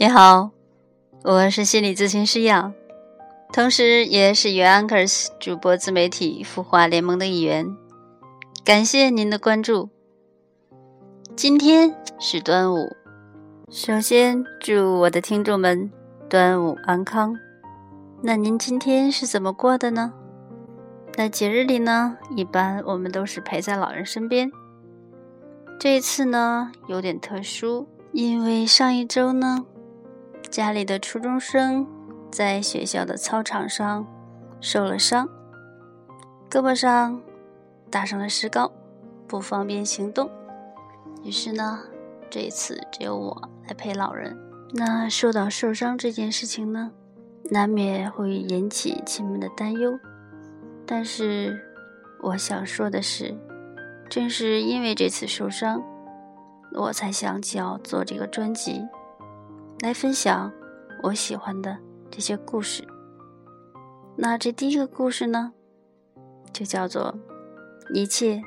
你好，我是心理咨询师杨，同时也是原 Anchors 主播自媒体孵化联盟的一员。感谢您的关注。今天是端午，首先祝我的听众们端午安康。那您今天是怎么过的呢？那节日里呢，一般我们都是陪在老人身边。这一次呢，有点特殊，因为上一周呢，家里的初中生在学校的操场上受了伤，胳膊上打上了石膏，不方便行动。于是呢，这一次只有我来陪老人。那说到受伤这件事情呢，难免会引起亲们的担忧。但是我想说的是。正是因为这次受伤，我才想起要做这个专辑，来分享我喜欢的这些故事。那这第一个故事呢，就叫做“一切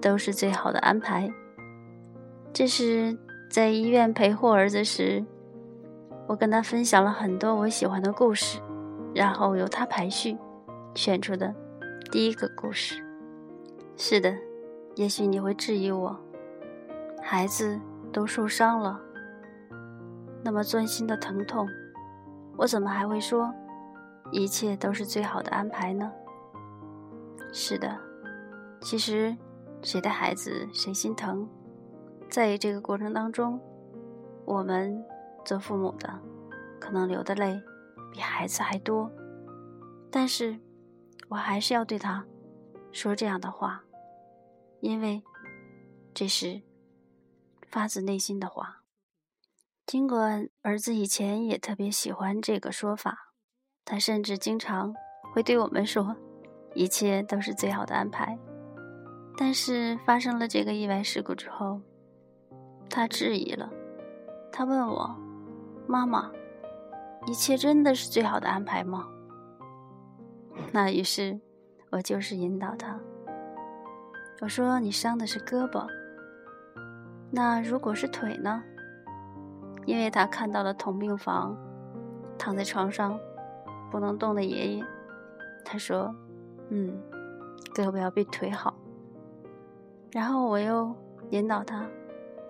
都是最好的安排”。这是在医院陪护儿子时，我跟他分享了很多我喜欢的故事，然后由他排序选出的第一个故事。是的。也许你会质疑我，孩子都受伤了，那么钻心的疼痛，我怎么还会说一切都是最好的安排呢？是的，其实谁的孩子谁心疼，在这个过程当中，我们做父母的可能流的泪比孩子还多，但是我还是要对他说这样的话。因为这是发自内心的话。尽管儿子以前也特别喜欢这个说法，他甚至经常会对我们说：“一切都是最好的安排。”但是发生了这个意外事故之后，他质疑了。他问我：“妈妈，一切真的是最好的安排吗？” 那于是我就是引导他。我说：“你伤的是胳膊，那如果是腿呢？”因为他看到了同病房躺在床上不能动的爷爷，他说：“嗯，胳膊要比腿好。”然后我又引导他：“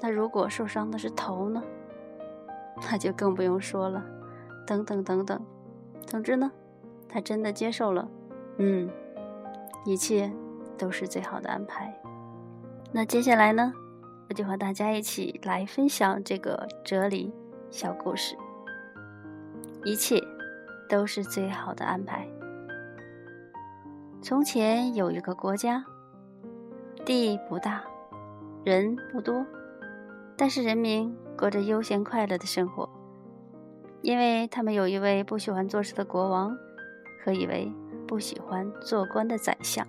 那如果受伤的是头呢？那就更不用说了。”等等等等，总之呢，他真的接受了。嗯，一切。都是最好的安排。那接下来呢，我就和大家一起来分享这个哲理小故事。一切都是最好的安排。从前有一个国家，地不大，人不多，但是人民过着悠闲快乐的生活，因为他们有一位不喜欢做事的国王和一位不喜欢做官的宰相。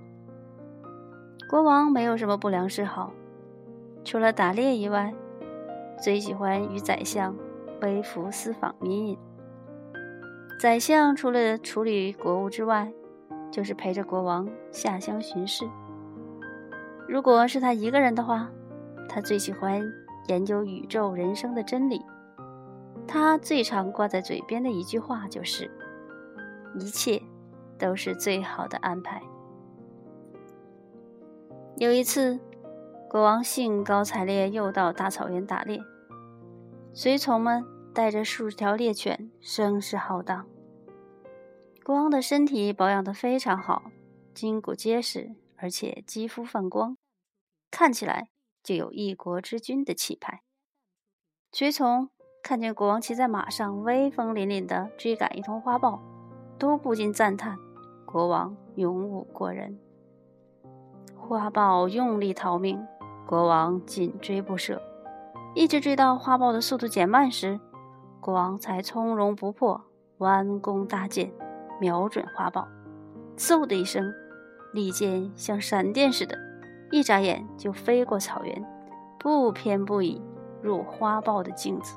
国王没有什么不良嗜好，除了打猎以外，最喜欢与宰相微服私访民隐。宰相除了处理国务之外，就是陪着国王下乡巡视。如果是他一个人的话，他最喜欢研究宇宙人生的真理。他最常挂在嘴边的一句话就是：“一切都是最好的安排。”有一次，国王兴高采烈又到大草原打猎，随从们带着数十条猎犬，声势浩荡。国王的身体保养得非常好，筋骨结实，而且肌肤泛光，看起来就有一国之君的气派。随从看见国王骑在马上，威风凛凛地追赶一头花豹，都不禁赞叹：国王勇武过人。花豹用力逃命，国王紧追不舍，一直追到花豹的速度减慢时，国王才从容不迫，弯弓搭箭，瞄准花豹，嗖的一声，利箭像闪电似的，一眨眼就飞过草原，不偏不倚入花豹的颈子，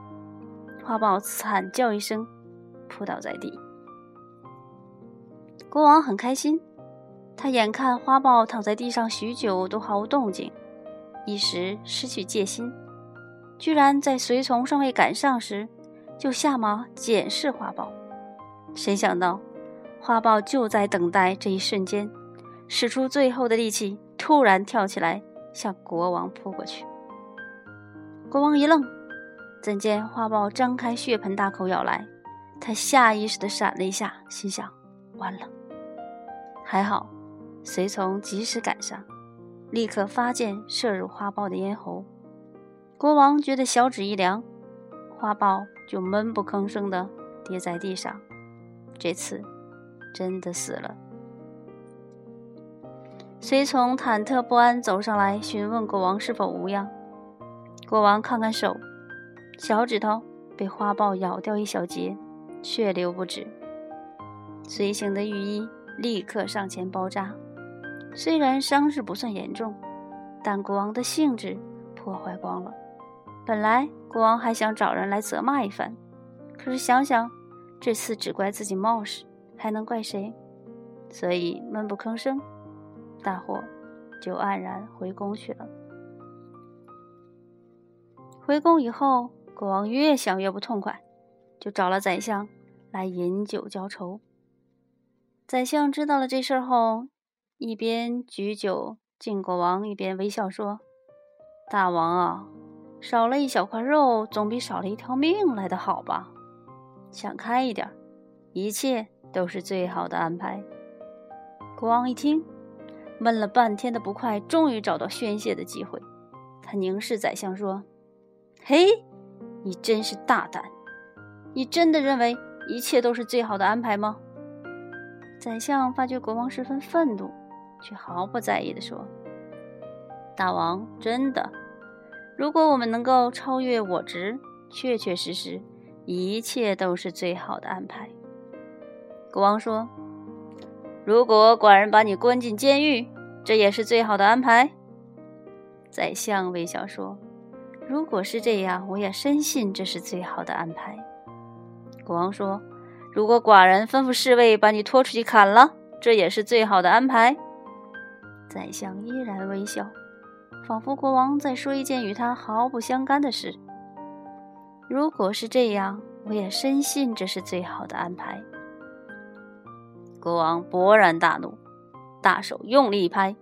花豹惨叫一声，扑倒在地。国王很开心。他眼看花豹躺在地上许久都毫无动静，一时失去戒心，居然在随从尚未赶上时，就下马检视花豹。谁想到，花豹就在等待这一瞬间，使出最后的力气，突然跳起来向国王扑过去。国王一愣，怎见花豹张开血盆大口咬来，他下意识地闪了一下，心想：完了。还好，随从及时赶上，立刻发箭射入花豹的咽喉。国王觉得小指一凉，花豹就闷不吭声地跌在地上。这次真的死了。随从忐忑不安走上来询问国王是否无恙。国王看看手，小指头被花豹咬掉一小截，血流不止。随行的御医立刻上前包扎。虽然伤势不算严重，但国王的兴致破坏光了。本来国王还想找人来责骂一番，可是想想这次只怪自己冒失，还能怪谁？所以闷不吭声，大伙就黯然回宫去了。回宫以后，国王越想越不痛快，就找了宰相来饮酒浇愁。宰相知道了这事后，一边举酒敬国王，一边微笑说：“大王啊。”少了一小块肉，总比少了一条命来的好吧？想开一点，一切都是最好的安排。国王一听，闷了半天的不快，终于找到宣泄的机会。他凝视宰相说：“嘿，你真是大胆！你真的认为一切都是最好的安排吗？”宰相发觉国王十分愤怒，却毫不在意地说：“大王，真的。”如果我们能够超越我执，确确实实，一切都是最好的安排。国王说：“如果寡人把你关进监狱，这也是最好的安排。”宰相微笑说：“如果是这样，我也深信这是最好的安排。”国王说：“如果寡人吩咐侍卫把你拖出去砍了，这也是最好的安排。”宰相依然微笑。仿佛国王在说一件与他毫不相干的事。如果是这样，我也深信这是最好的安排。国王勃然大怒，大手用力一拍，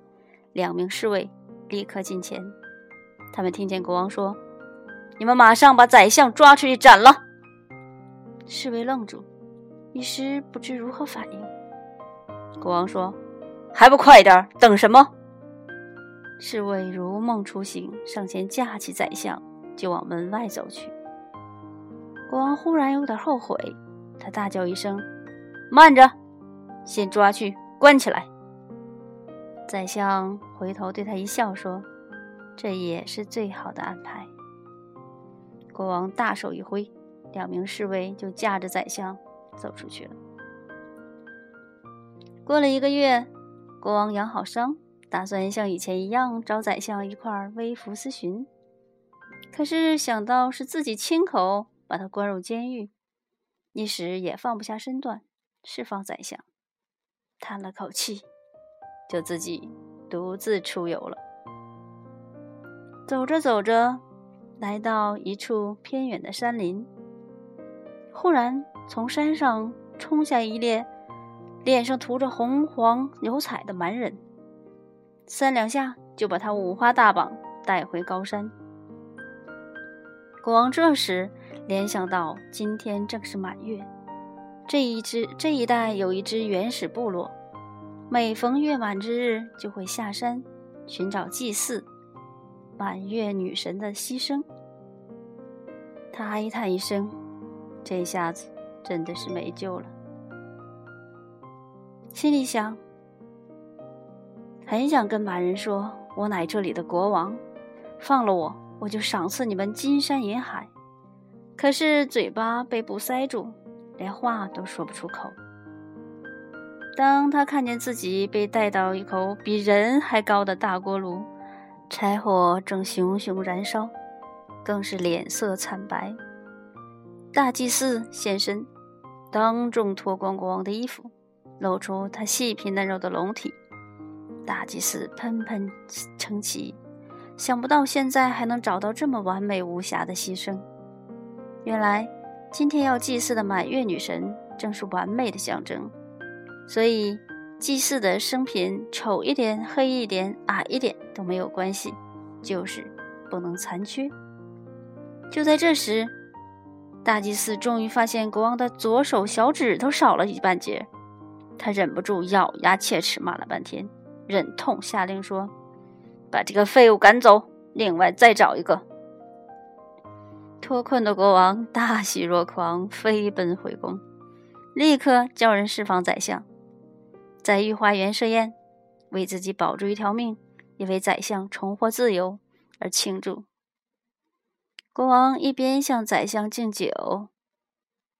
两名侍卫立刻进前。他们听见国王说：“你们马上把宰相抓出去斩了。”侍卫愣住，一时不知如何反应。国王说：“还不快点，等什么？”侍卫如梦初醒，上前架起宰相，就往门外走去。国王忽然有点后悔，他大叫一声：“慢着！先抓去关起来。”宰相回头对他一笑，说：“这也是最好的安排。”国王大手一挥，两名侍卫就架着宰相走出去了。过了一个月，国王养好伤。打算像以前一样找宰相一块微服私巡，可是想到是自己亲口把他关入监狱，一时也放不下身段，释放宰相，叹了口气，就自己独自出游了。走着走着，来到一处偏远的山林，忽然从山上冲下一列脸上涂着红黄油彩的蛮人。三两下就把他五花大绑带回高山。国王这时联想到，今天正是满月，这一支这一带有一支原始部落，每逢月满之日就会下山寻找祭祀满月女神的牺牲。他哀叹一声，这下子真的是没救了，心里想。很想跟马人说：“我乃这里的国王，放了我，我就赏赐你们金山银海。”可是嘴巴被布塞住，连话都说不出口。当他看见自己被带到一口比人还高的大锅炉，柴火正熊熊燃烧，更是脸色惨白。大祭司现身，当众脱光国王的衣服，露出他细皮嫩肉的龙体。大祭司喷喷称奇，想不到现在还能找到这么完美无瑕的牺牲。原来今天要祭祀的满月女神正是完美的象征，所以祭祀的生品丑一点、黑一点、矮一点都没有关系，就是不能残缺。就在这时，大祭司终于发现国王的左手小指头少了一半截，他忍不住咬牙切齿骂了半天，忍痛下令说：“把这个废物赶走，另外再找一个。”脱困的国王大喜若狂，飞奔回宫，立刻叫人释放宰相，在御花园设宴，为自己保住一条命，也为宰相重获自由而庆祝。国王一边向宰相敬酒，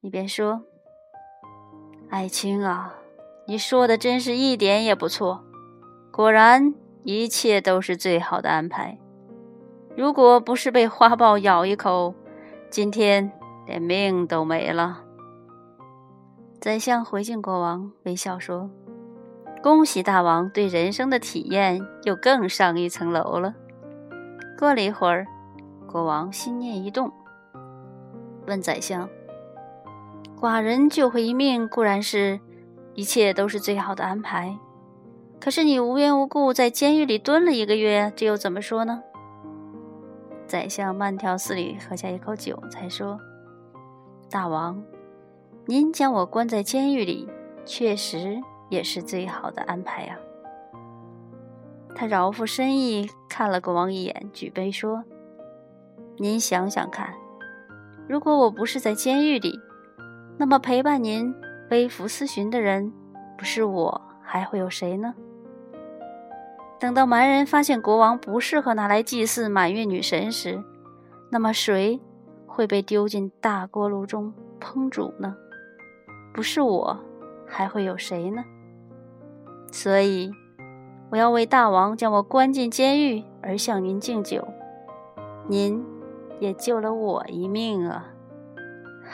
一边说：“爱卿啊，你说的真是一点也不错。果然，一切都是最好的安排。如果不是被花豹咬一口，今天连命都没了。”宰相回敬国王，微笑说：“恭喜大王对人生的体验又更上一层楼了。”过了一会儿。国王心念一动，问宰相：“寡人救回一命固然是一切都是最好的安排，可是你无缘无故在监狱里蹲了一个月，这又怎么说呢？”宰相慢条斯理喝下一口酒，才说：“大王，您将我关在监狱里，确实也是最好的安排呀。”他饶富深意看了国王一眼，举杯说。您想想看，如果我不是在监狱里，那么陪伴您微服私巡的人，不是我还会有谁呢？等到蛮人发现国王不适合拿来祭祀满月女神时，那么谁会被丢进大锅炉中烹煮呢？不是我还会有谁呢？所以，我要为大王将我关进监狱而向您敬酒，您。也救了我一命啊！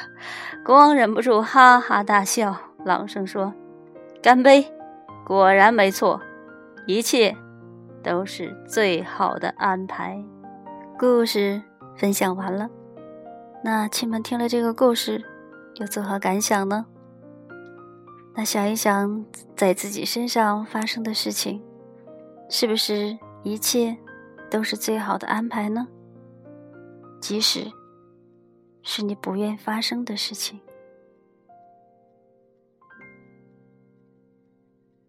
国王忍不住哈哈大笑，朗声说：“干杯！果然没错，一切都是最好的安排。”故事分享完了，那亲们听了这个故事，又作何感想呢？那想一想，在自己身上发生的事情，是不是一切都是最好的安排呢？即使是你不愿发生的事情。